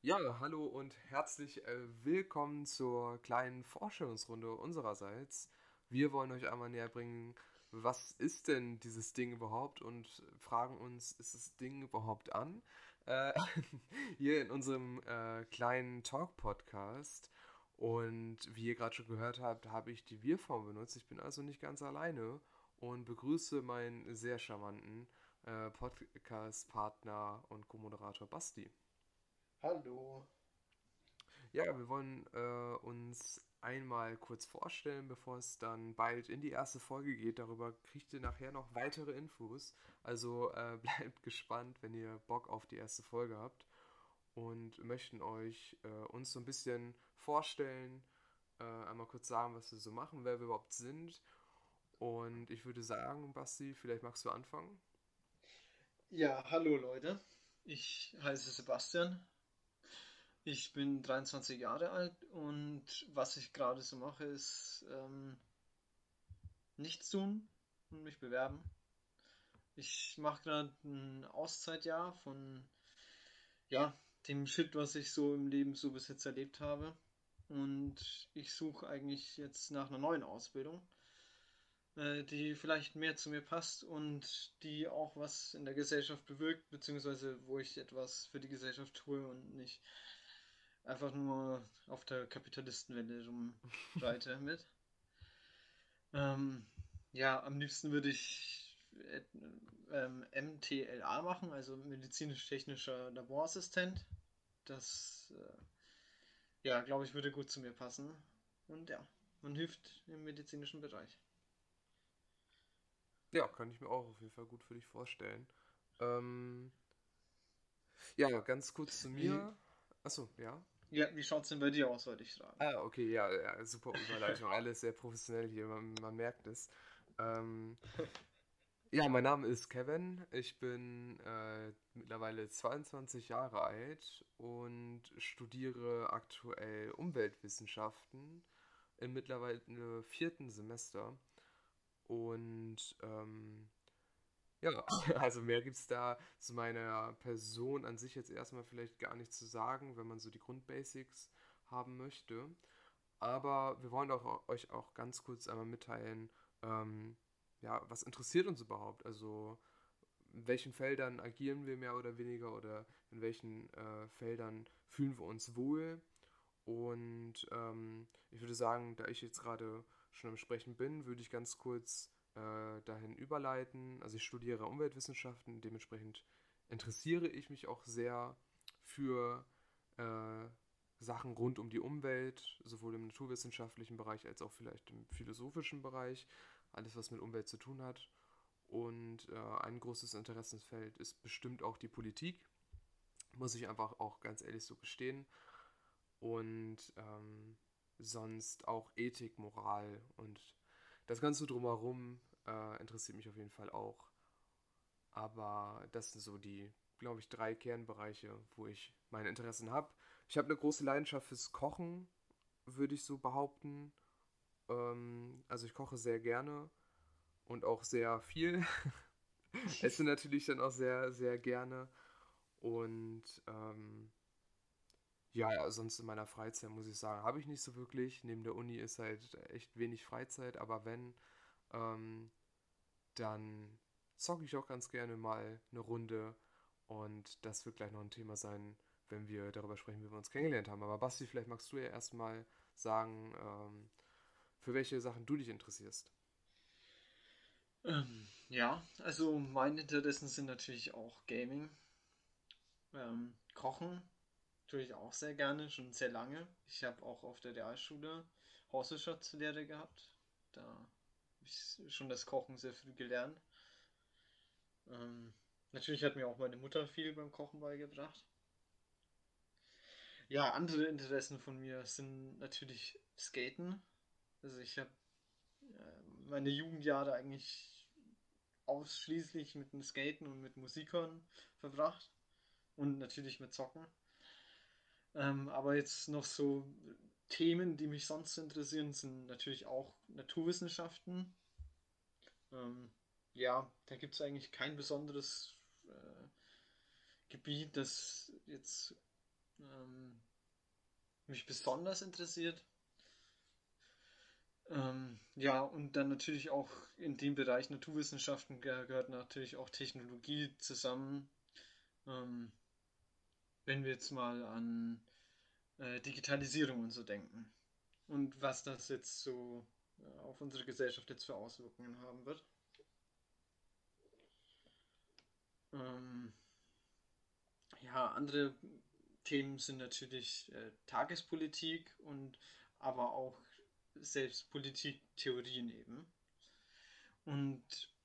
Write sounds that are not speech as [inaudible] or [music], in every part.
Ja, hallo und herzlich äh, willkommen zur kleinen Vorstellungsrunde unsererseits. Wir wollen euch einmal näher bringen, was ist denn dieses Ding überhaupt und fragen uns, ist das Ding überhaupt an? Äh, [laughs] hier in unserem äh, kleinen Talk-Podcast. Und wie ihr gerade schon gehört habt, habe ich die Wir-Form benutzt. Ich bin also nicht ganz alleine und begrüße meinen sehr charmanten äh, Podcast-Partner und Co-Moderator Basti. Hallo. Ja, wir wollen äh, uns einmal kurz vorstellen, bevor es dann bald in die erste Folge geht. Darüber kriegt ihr nachher noch weitere Infos. Also äh, [laughs] bleibt gespannt, wenn ihr Bock auf die erste Folge habt. Und möchten euch äh, uns so ein bisschen vorstellen, äh, einmal kurz sagen, was wir so machen, wer wir überhaupt sind. Und ich würde sagen, Basti, vielleicht magst du anfangen. Ja, hallo Leute. Ich heiße Sebastian, ich bin 23 Jahre alt und was ich gerade so mache, ist ähm, nichts tun und mich bewerben. Ich mache gerade ein Auszeitjahr von ja, dem Shit, was ich so im Leben so bis jetzt erlebt habe. Und ich suche eigentlich jetzt nach einer neuen Ausbildung, äh, die vielleicht mehr zu mir passt und die auch was in der Gesellschaft bewirkt, beziehungsweise wo ich etwas für die Gesellschaft tue und nicht einfach nur auf der Kapitalistenwelle rumreite [laughs] mit. Ähm, ja, am liebsten würde ich äh, ähm, MTLA machen, also medizinisch-technischer Laborassistent. Das, äh, ja, glaube ich, würde gut zu mir passen. Und ja, man hilft im medizinischen Bereich. Ja, kann ich mir auch auf jeden Fall gut für dich vorstellen. Ähm, ja, ganz kurz zu mir. Achso, ja. Ja, wie schaut es denn bei dir aus, wollte ich fragen. Ah, okay, ja, ja super Überleitung. Alles sehr professionell hier, man, man merkt es. Ähm, [laughs] ja, mein Name ist Kevin. Ich bin äh, mittlerweile 22 Jahre alt und studiere aktuell Umweltwissenschaften im mittlerweile vierten Semester. Und ähm, ja, [laughs] also mehr gibt es da zu meiner Person an sich jetzt erstmal vielleicht gar nicht zu sagen, wenn man so die Grundbasics haben möchte. Aber wir wollen auch, euch auch ganz kurz einmal mitteilen, ähm, ja, was interessiert uns überhaupt? Also in welchen Feldern agieren wir mehr oder weniger oder in welchen äh, Feldern fühlen wir uns wohl? Und ähm, ich würde sagen, da ich jetzt gerade schon am Sprechen bin, würde ich ganz kurz äh, dahin überleiten. Also ich studiere Umweltwissenschaften, dementsprechend interessiere ich mich auch sehr für äh, Sachen rund um die Umwelt, sowohl im naturwissenschaftlichen Bereich als auch vielleicht im philosophischen Bereich, alles was mit Umwelt zu tun hat. Und äh, ein großes Interessensfeld ist bestimmt auch die Politik, muss ich einfach auch ganz ehrlich so gestehen. Und ähm, sonst auch Ethik, Moral und das Ganze drumherum äh, interessiert mich auf jeden Fall auch. Aber das sind so die, glaube ich, drei Kernbereiche, wo ich meine Interessen habe. Ich habe eine große Leidenschaft fürs Kochen, würde ich so behaupten. Ähm, also ich koche sehr gerne und auch sehr viel. [laughs] Esse natürlich dann auch sehr, sehr gerne. Und ähm, ja, sonst in meiner Freizeit muss ich sagen, habe ich nicht so wirklich. Neben der Uni ist halt echt wenig Freizeit, aber wenn, ähm, dann zocke ich auch ganz gerne mal eine Runde. Und das wird gleich noch ein Thema sein, wenn wir darüber sprechen, wie wir uns kennengelernt haben. Aber Basti, vielleicht magst du ja erstmal sagen, ähm, für welche Sachen du dich interessierst. Ähm, ja, also meine Interessen sind natürlich auch Gaming. Ähm, Kochen tue ich auch sehr gerne, schon sehr lange. Ich habe auch auf der Realschule Hauswirtschaftslehre gehabt. Da schon das Kochen sehr früh gelernt. Ähm, natürlich hat mir auch meine Mutter viel beim Kochen beigebracht. Ja, andere Interessen von mir sind natürlich Skaten. Also ich habe äh, meine Jugendjahre eigentlich ausschließlich mit dem Skaten und mit Musikern verbracht. Und natürlich mit Zocken. Ähm, aber jetzt noch so Themen, die mich sonst interessieren, sind natürlich auch Naturwissenschaften. Ähm, ja, da gibt es eigentlich kein besonderes äh, Gebiet, das jetzt ähm, mich besonders interessiert. Ähm, ja, und dann natürlich auch in dem Bereich Naturwissenschaften gehört natürlich auch Technologie zusammen. Ähm, wenn wir jetzt mal an äh, Digitalisierung und so denken und was das jetzt so äh, auf unsere Gesellschaft jetzt für Auswirkungen haben wird. Ähm, ja, andere Themen sind natürlich äh, Tagespolitik und aber auch selbst Politiktheorien eben. Und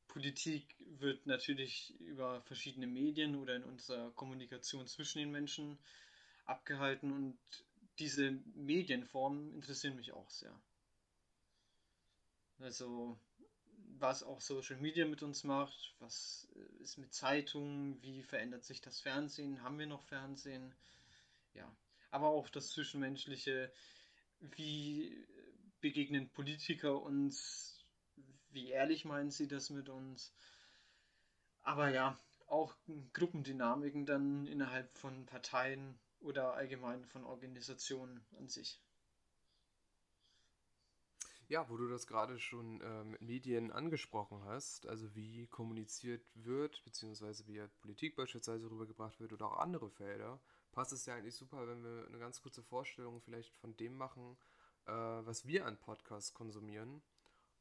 Politik wird natürlich über verschiedene Medien oder in unserer Kommunikation zwischen den Menschen abgehalten und diese Medienformen interessieren mich auch sehr. Also was auch Social Media mit uns macht, was ist mit Zeitungen, wie verändert sich das Fernsehen, haben wir noch Fernsehen, ja, aber auch das Zwischenmenschliche, wie begegnen Politiker uns, wie ehrlich meinen sie das mit uns, aber ja, auch Gruppendynamiken dann innerhalb von Parteien oder allgemein von Organisationen an sich. Ja, wo du das gerade schon äh, mit Medien angesprochen hast, also wie kommuniziert wird, beziehungsweise wie Politik beispielsweise rübergebracht wird oder auch andere Felder, passt es ja eigentlich super, wenn wir eine ganz kurze Vorstellung vielleicht von dem machen, äh, was wir an Podcasts konsumieren,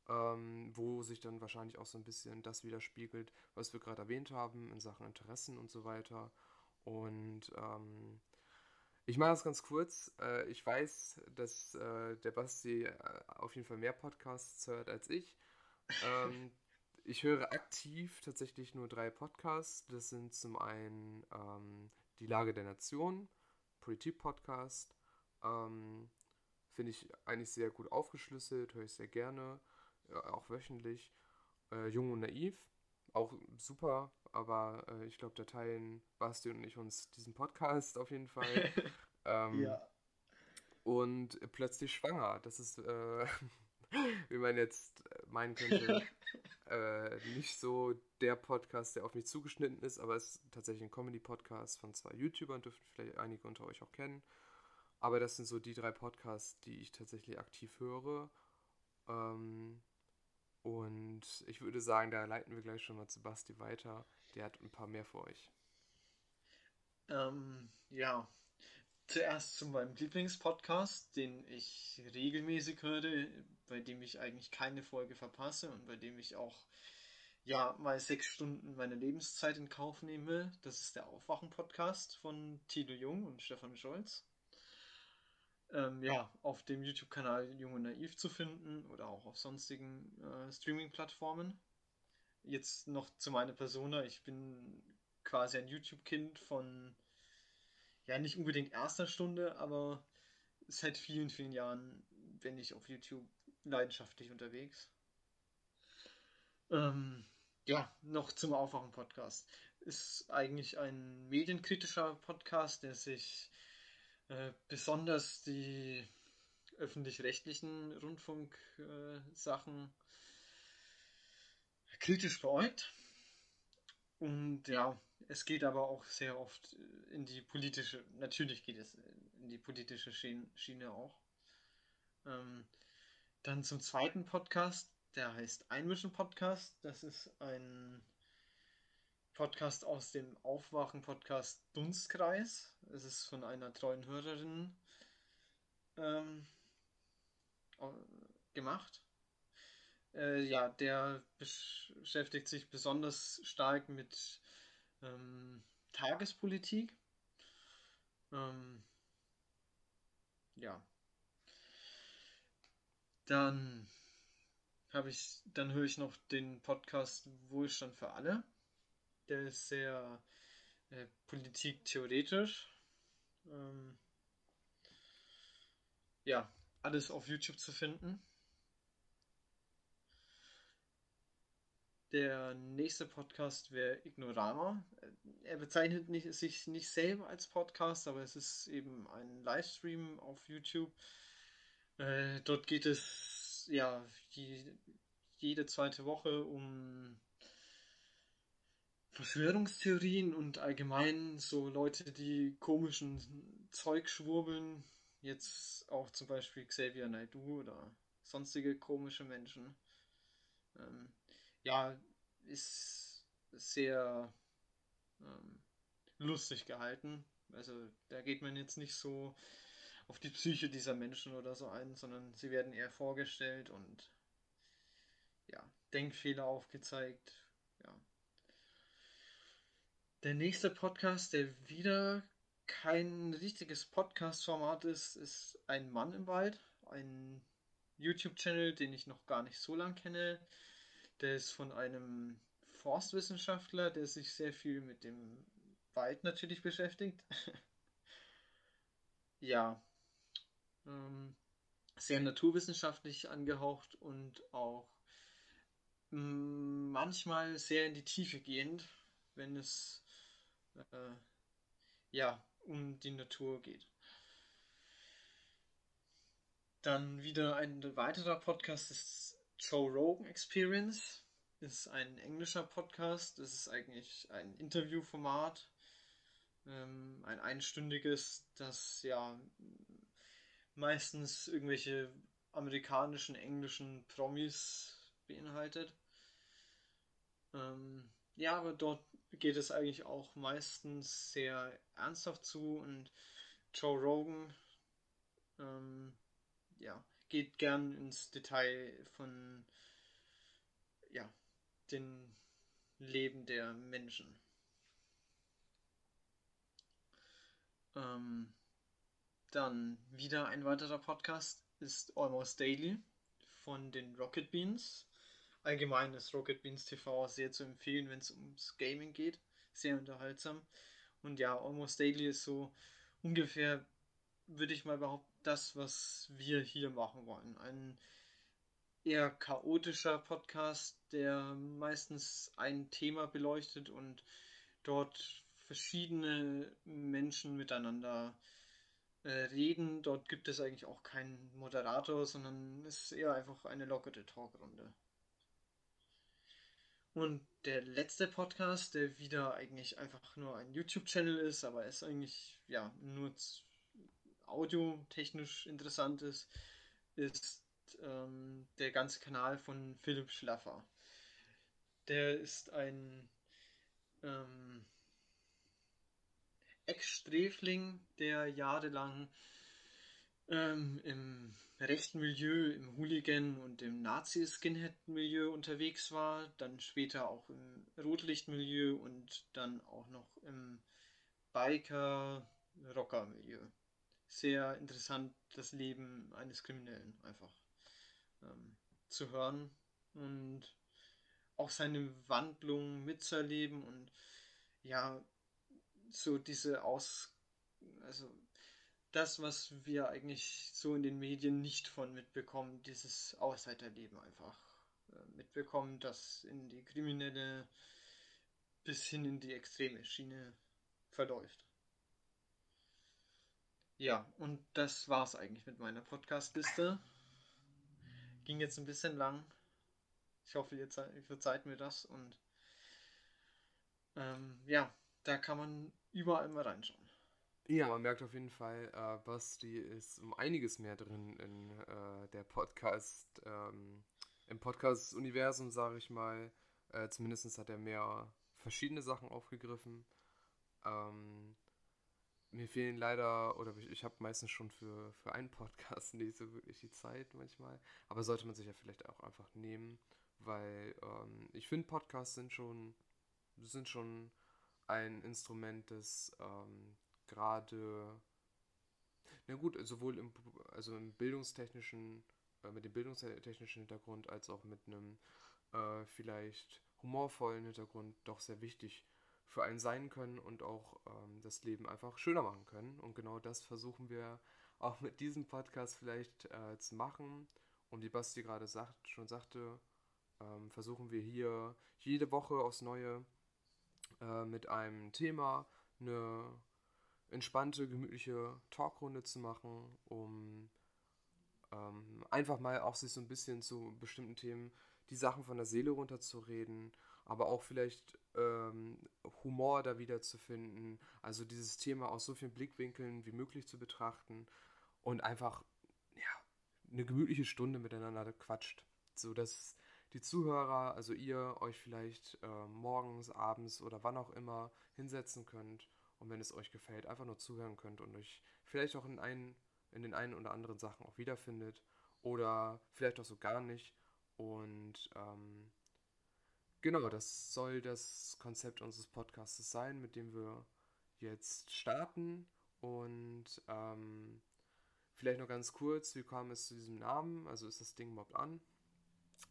ähm, wo sich dann wahrscheinlich auch so ein bisschen das widerspiegelt, was wir gerade erwähnt haben in Sachen Interessen und so weiter. Und ähm, ich mache das ganz kurz. Äh, ich weiß, dass äh, der Basti äh, auf jeden Fall mehr Podcasts hört als ich. Ähm, [laughs] ich höre aktiv tatsächlich nur drei Podcasts. Das sind zum einen ähm, Die Lage der Nation, Politik-Podcast. Ähm, Finde ich eigentlich sehr gut aufgeschlüsselt, höre ich sehr gerne, auch wöchentlich. Jung und Naiv, auch super, aber äh, ich glaube, da teilen Basti und ich uns diesen Podcast auf jeden Fall. [laughs] ähm, ja. Und plötzlich schwanger. Das ist, äh, [laughs] wie man jetzt meinen könnte, [laughs] äh, nicht so der Podcast, der auf mich zugeschnitten ist, aber es ist tatsächlich ein Comedy-Podcast von zwei YouTubern, dürften vielleicht einige unter euch auch kennen. Aber das sind so die drei Podcasts, die ich tatsächlich aktiv höre. Ähm, und ich würde sagen, da leiten wir gleich schon mal zu Basti weiter. Der hat ein paar mehr für euch. Ähm, ja, zuerst zu meinem Lieblingspodcast, den ich regelmäßig höre, bei dem ich eigentlich keine Folge verpasse und bei dem ich auch ja mal sechs Stunden meiner Lebenszeit in Kauf nehme. Das ist der Aufwachen-Podcast von Tilo Jung und Stefan Scholz ähm, ja, auf dem YouTube-Kanal Jung und Naiv zu finden oder auch auf sonstigen äh, Streaming-Plattformen. Jetzt noch zu meiner Persona. Ich bin quasi ein YouTube-Kind von, ja, nicht unbedingt erster Stunde, aber seit vielen, vielen Jahren bin ich auf YouTube leidenschaftlich unterwegs. Ähm, ja, noch zum Aufwachen-Podcast. Ist eigentlich ein medienkritischer Podcast, der sich äh, besonders die öffentlich-rechtlichen Rundfunksachen äh, kritisch beäugt. Und ja, es geht aber auch sehr oft in die politische, natürlich geht es in die politische Schiene auch. Ähm, dann zum zweiten Podcast, der heißt Einmischen Podcast. Das ist ein Podcast aus dem Aufwachen-Podcast Dunstkreis. Es ist von einer treuen Hörerin ähm, gemacht. Äh, ja, der beschäftigt sich besonders stark mit ähm, Tagespolitik. Ähm, ja. Dann habe ich, dann höre ich noch den Podcast Wohlstand für alle. Der ist sehr äh, politiktheoretisch. Ähm, ja, alles auf YouTube zu finden. Der nächste Podcast wäre Ignorama. Er bezeichnet nicht, sich nicht selber als Podcast, aber es ist eben ein Livestream auf YouTube. Äh, dort geht es ja die, jede zweite Woche um Verschwörungstheorien und allgemein so Leute, die komischen Zeug schwurbeln, jetzt auch zum Beispiel Xavier Naidoo oder sonstige komische Menschen. Ähm, ja, ist sehr ähm, lustig gehalten. Also da geht man jetzt nicht so auf die Psyche dieser Menschen oder so ein, sondern sie werden eher vorgestellt und ja, Denkfehler aufgezeigt. Der nächste Podcast, der wieder kein richtiges Podcast-Format ist, ist Ein Mann im Wald. Ein YouTube-Channel, den ich noch gar nicht so lange kenne. Der ist von einem Forstwissenschaftler, der sich sehr viel mit dem Wald natürlich beschäftigt. [laughs] ja. Ähm, sehr naturwissenschaftlich angehaucht und auch manchmal sehr in die Tiefe gehend, wenn es äh, ja um die Natur geht. Dann wieder ein weiterer Podcast ist Joe Rogan Experience. Ist ein englischer Podcast. Das ist eigentlich ein Interviewformat. Ähm, ein einstündiges, das ja meistens irgendwelche amerikanischen, englischen Promis beinhaltet. Ähm, ja, aber dort geht es eigentlich auch meistens sehr ernsthaft zu und Joe Rogan ähm, ja, geht gern ins Detail von ja, den Leben der Menschen. Ähm, dann wieder ein weiterer Podcast ist Almost Daily von den Rocket Beans. Allgemein ist Rocket Beans TV sehr zu empfehlen, wenn es ums Gaming geht. Sehr unterhaltsam. Und ja, Almost Daily ist so ungefähr, würde ich mal behaupten, das, was wir hier machen wollen. Ein eher chaotischer Podcast, der meistens ein Thema beleuchtet und dort verschiedene Menschen miteinander äh, reden. Dort gibt es eigentlich auch keinen Moderator, sondern es ist eher einfach eine lockere Talkrunde. Und der letzte Podcast, der wieder eigentlich einfach nur ein YouTube-Channel ist, aber ist eigentlich ja nur audiotechnisch interessant ist, ist ähm, der ganze Kanal von Philipp Schlaffer. Der ist ein ähm, Ex-Sträfling, der jahrelang ähm, im rechten Milieu, im Hooligan- und im Nazi-Skinhead-Milieu unterwegs war, dann später auch im Rotlicht-Milieu und dann auch noch im Biker-Rocker-Milieu. Sehr interessant, das Leben eines Kriminellen einfach ähm, zu hören und auch seine Wandlung mitzuerleben und ja, so diese Aus, also das, was wir eigentlich so in den Medien nicht von mitbekommen, dieses Außenseiterleben einfach äh, mitbekommen, das in die kriminelle bis hin in die extreme Schiene verläuft. Ja, und das war's eigentlich mit meiner Podcast-Liste. Ging jetzt ein bisschen lang. Ich hoffe, ihr, verzeiht mir das und ähm, ja, da kann man überall mal reinschauen. Ja, man merkt auf jeden Fall, äh, Basti ist um einiges mehr drin in äh, der Podcast, ähm, im Podcast-Universum, sage ich mal. Äh, Zumindest hat er mehr verschiedene Sachen aufgegriffen. Ähm, mir fehlen leider, oder ich, ich habe meistens schon für, für einen Podcast [laughs] nicht so wirklich die Zeit manchmal. Aber sollte man sich ja vielleicht auch einfach nehmen, weil ähm, ich finde, Podcasts sind schon, sind schon ein Instrument, das ähm, gerade, na gut, sowohl im, also im bildungstechnischen, äh, mit dem bildungstechnischen Hintergrund als auch mit einem äh, vielleicht humorvollen Hintergrund doch sehr wichtig für einen sein können und auch ähm, das Leben einfach schöner machen können. Und genau das versuchen wir auch mit diesem Podcast vielleicht äh, zu machen. Und wie Basti gerade sagt, schon sagte, ähm, versuchen wir hier jede Woche aufs Neue äh, mit einem Thema eine entspannte, gemütliche Talkrunde zu machen, um ähm, einfach mal auch sich so ein bisschen zu bestimmten Themen die Sachen von der Seele runterzureden aber auch vielleicht ähm, Humor da wieder zu finden. Also dieses Thema aus so vielen Blickwinkeln wie möglich zu betrachten und einfach ja, eine gemütliche Stunde miteinander quatscht. So dass die Zuhörer, also ihr, euch vielleicht äh, morgens, abends oder wann auch immer hinsetzen könnt und wenn es euch gefällt, einfach nur zuhören könnt und euch vielleicht auch in, einen, in den einen oder anderen Sachen auch wiederfindet oder vielleicht auch so gar nicht. Und ähm, genau, das soll das Konzept unseres Podcasts sein, mit dem wir jetzt starten. Und ähm, vielleicht noch ganz kurz, wie kam es zu diesem Namen? Also ist das Ding überhaupt an?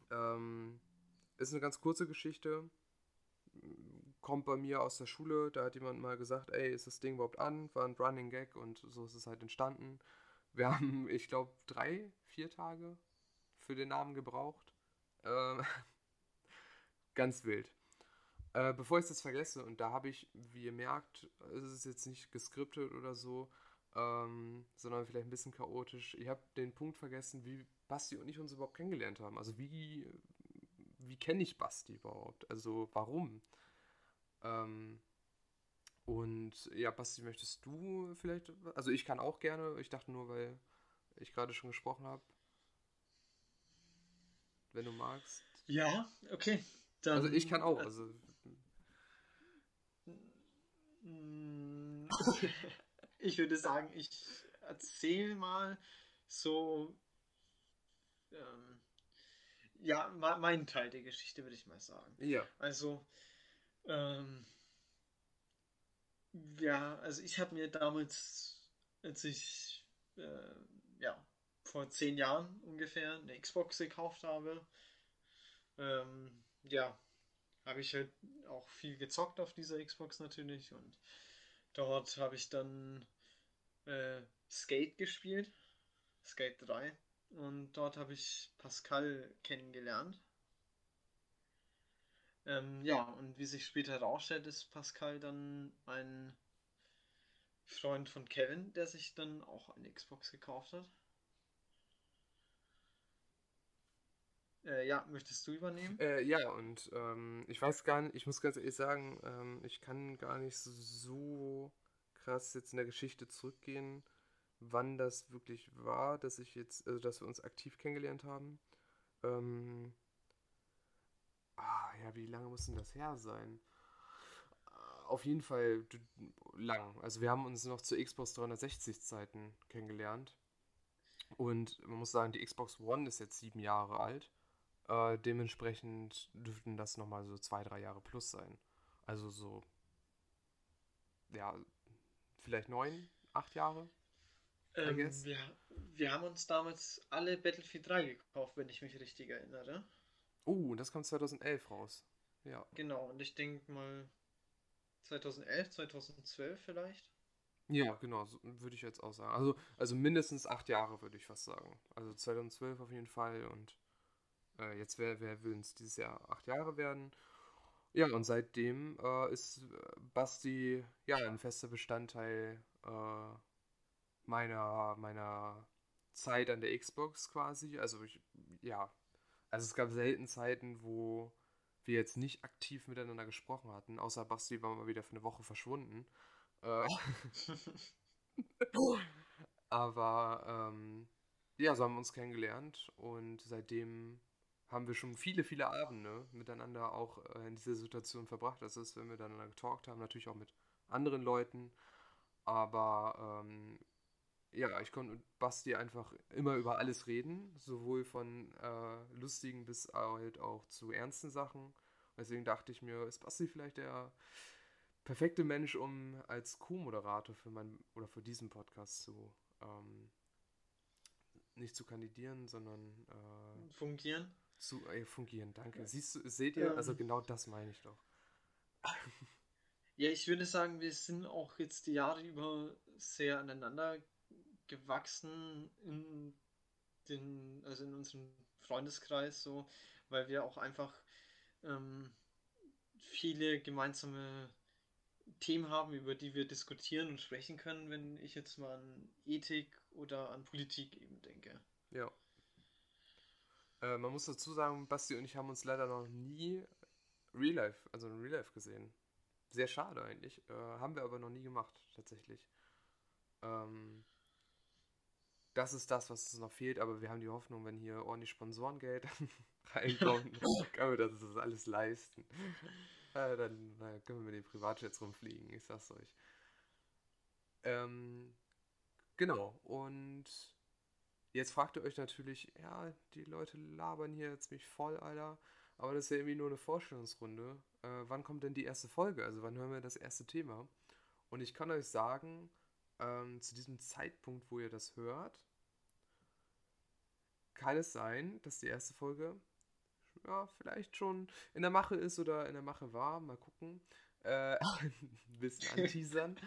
Ähm, ist eine ganz kurze Geschichte. Kommt bei mir aus der Schule, da hat jemand mal gesagt, ey, ist das Ding überhaupt an? War ein Running Gag und so ist es halt entstanden. Wir haben, [laughs] ich glaube, drei, vier Tage für den Namen gebraucht. Ähm, [laughs] ganz wild. Äh, bevor ich das vergesse, und da habe ich, wie ihr merkt, es ist jetzt nicht geskriptet oder so, ähm, sondern vielleicht ein bisschen chaotisch. Ich habe den Punkt vergessen, wie Basti und ich uns überhaupt kennengelernt haben. Also wie, wie kenne ich Basti überhaupt? Also warum? Ähm, und ja, Basti, möchtest du vielleicht, also ich kann auch gerne, ich dachte nur, weil ich gerade schon gesprochen habe, wenn du magst. Ja, okay. Dann, also ich kann auch, äh, also. [laughs] ich würde sagen, ich erzähle mal so ähm, ja, mein Teil der Geschichte, würde ich mal sagen. Ja. Also, ähm, ja, also ich habe mir damals, als ich, äh, ja, vor zehn Jahren ungefähr eine Xbox gekauft habe, ähm, ja, habe ich halt auch viel gezockt auf dieser Xbox natürlich und dort habe ich dann äh, Skate gespielt, Skate 3 und dort habe ich Pascal kennengelernt. Ähm, ja, und wie sich später herausstellt, ist Pascal dann ein Freund von Kevin, der sich dann auch eine Xbox gekauft hat. Äh, ja, möchtest du übernehmen? Äh, ja, und ähm, ich weiß gar nicht, ich muss ganz ehrlich sagen, ähm, ich kann gar nicht so krass jetzt in der Geschichte zurückgehen wann das wirklich war, dass ich jetzt, also dass wir uns aktiv kennengelernt haben. Ähm, ah, ja, wie lange muss denn das her sein? Auf jeden Fall lang. Also wir haben uns noch zu Xbox 360 Zeiten kennengelernt. Und man muss sagen, die Xbox One ist jetzt sieben Jahre alt. Äh, dementsprechend dürften das nochmal so zwei, drei Jahre plus sein. Also so, ja, vielleicht neun, acht Jahre. Ähm, wir, wir haben uns damals alle Battlefield 3 gekauft, wenn ich mich richtig erinnere. Oh, das kam 2011 raus. Ja. Genau, und ich denke mal 2011, 2012 vielleicht. Ja, genau, so würde ich jetzt auch sagen. Also, also mindestens acht Jahre würde ich fast sagen. Also 2012 auf jeden Fall und äh, jetzt wer, wer will es dieses Jahr acht Jahre werden. Ja, und seitdem äh, ist Basti ja ein fester Bestandteil äh, meiner, meiner Zeit an der Xbox quasi. Also ich, ja, also es gab selten Zeiten, wo wir jetzt nicht aktiv miteinander gesprochen hatten, außer Basti war mal wieder für eine Woche verschwunden. Äh, [laughs] aber ähm, ja, so haben wir uns kennengelernt und seitdem haben wir schon viele, viele Abende miteinander auch äh, in dieser Situation verbracht. Das ist, wenn wir miteinander getalkt haben, natürlich auch mit anderen Leuten. Aber ähm, ja, ich konnte mit Basti einfach immer über alles reden, sowohl von äh, lustigen bis halt auch zu ernsten Sachen. Deswegen dachte ich mir, ist Basti vielleicht der perfekte Mensch, um als Co-Moderator für mein oder für diesen Podcast zu ähm, nicht zu kandidieren, sondern äh, fungieren. Zu äh, fungieren, danke. Siehst du, seht ihr? Ähm, also genau das meine ich doch. Ja, ich würde sagen, wir sind auch jetzt die Jahre über sehr aneinander gewachsen in den, also in unserem Freundeskreis so, weil wir auch einfach ähm, viele gemeinsame Themen haben, über die wir diskutieren und sprechen können, wenn ich jetzt mal an Ethik oder an Politik eben denke. Ja. Äh, man muss dazu sagen, Basti und ich haben uns leider noch nie Real Life, also in Real Life gesehen. Sehr schade eigentlich. Äh, haben wir aber noch nie gemacht, tatsächlich. Ähm, das ist das, was uns noch fehlt, aber wir haben die Hoffnung, wenn hier ordentlich Sponsorengeld [laughs] reinkommt, [laughs] können wir das, das alles leisten. Äh, dann, dann, können wir mit den Privatjets rumfliegen, ich sag's euch. Ähm, genau, und jetzt fragt ihr euch natürlich, ja, die Leute labern hier ziemlich voll, Alter. Aber das ist ja irgendwie nur eine Vorstellungsrunde. Äh, wann kommt denn die erste Folge? Also wann hören wir das erste Thema? Und ich kann euch sagen, ähm, zu diesem Zeitpunkt, wo ihr das hört, kann es sein, dass die erste Folge ja, vielleicht schon in der Mache ist oder in der Mache war. Mal gucken. Äh, [laughs] ein bisschen anteasern.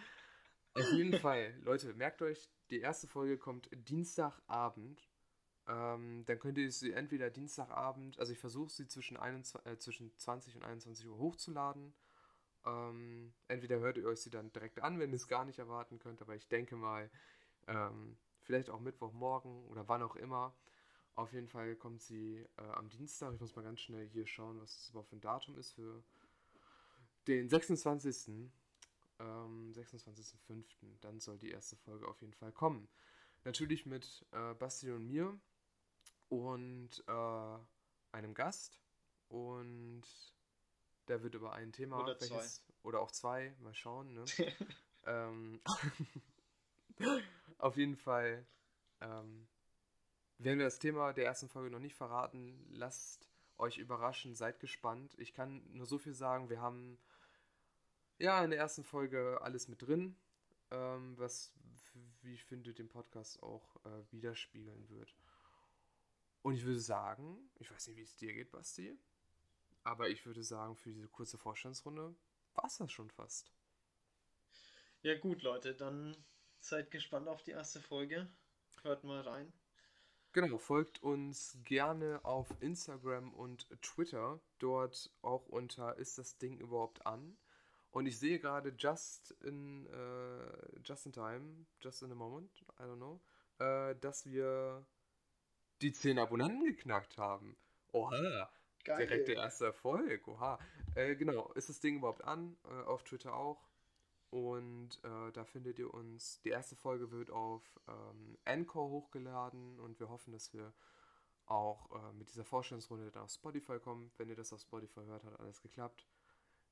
Auf jeden [laughs] Fall, Leute, merkt euch, die erste Folge kommt Dienstagabend. Ähm, dann könnt ihr sie entweder Dienstagabend, also ich versuche sie zwischen, 21, äh, zwischen 20 und 21 Uhr hochzuladen. Ähm, entweder hört ihr euch sie dann direkt an, wenn ihr es gar nicht erwarten könnt, aber ich denke mal, ähm, vielleicht auch Mittwochmorgen oder wann auch immer. Auf jeden Fall kommt sie äh, am Dienstag. Ich muss mal ganz schnell hier schauen, was das überhaupt für ein Datum ist für den 26. Ähm, 26.05. Dann soll die erste Folge auf jeden Fall kommen. Natürlich mit äh, Basti und mir und äh, einem Gast. Und der wird über ein Thema, oder, welches, zwei. oder auch zwei, mal schauen. Ne? [laughs] ähm, [laughs] auf jeden Fall ähm, werden wir das Thema der ersten Folge noch nicht verraten. Lasst euch überraschen, seid gespannt. Ich kann nur so viel sagen, wir haben ja in der ersten Folge alles mit drin, ähm, was, wie ich finde, den Podcast auch äh, widerspiegeln wird. Und ich würde sagen, ich weiß nicht, wie es dir geht, Basti, aber ich würde sagen, für diese kurze Vorstellungsrunde war es das schon fast. Ja gut, Leute, dann seid gespannt auf die erste Folge. Hört mal rein. Genau, folgt uns gerne auf Instagram und Twitter. Dort auch unter Ist das Ding überhaupt an? Und ich sehe gerade just in, uh, just in time, just in a moment, I don't know, uh, dass wir die 10 Abonnenten geknackt haben. Oha, Geil. direkt der erste Erfolg. Oha. Äh, genau, ist das Ding überhaupt an? Äh, auf Twitter auch. Und äh, da findet ihr uns. Die erste Folge wird auf ähm, Anchor hochgeladen und wir hoffen, dass wir auch äh, mit dieser Vorstellungsrunde dann auf Spotify kommen. Wenn ihr das auf Spotify hört, hat alles geklappt.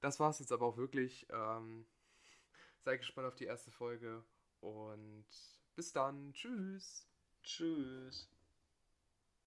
Das war es jetzt aber auch wirklich. Ähm, [laughs] seid gespannt auf die erste Folge und bis dann. Tschüss. Tschüss.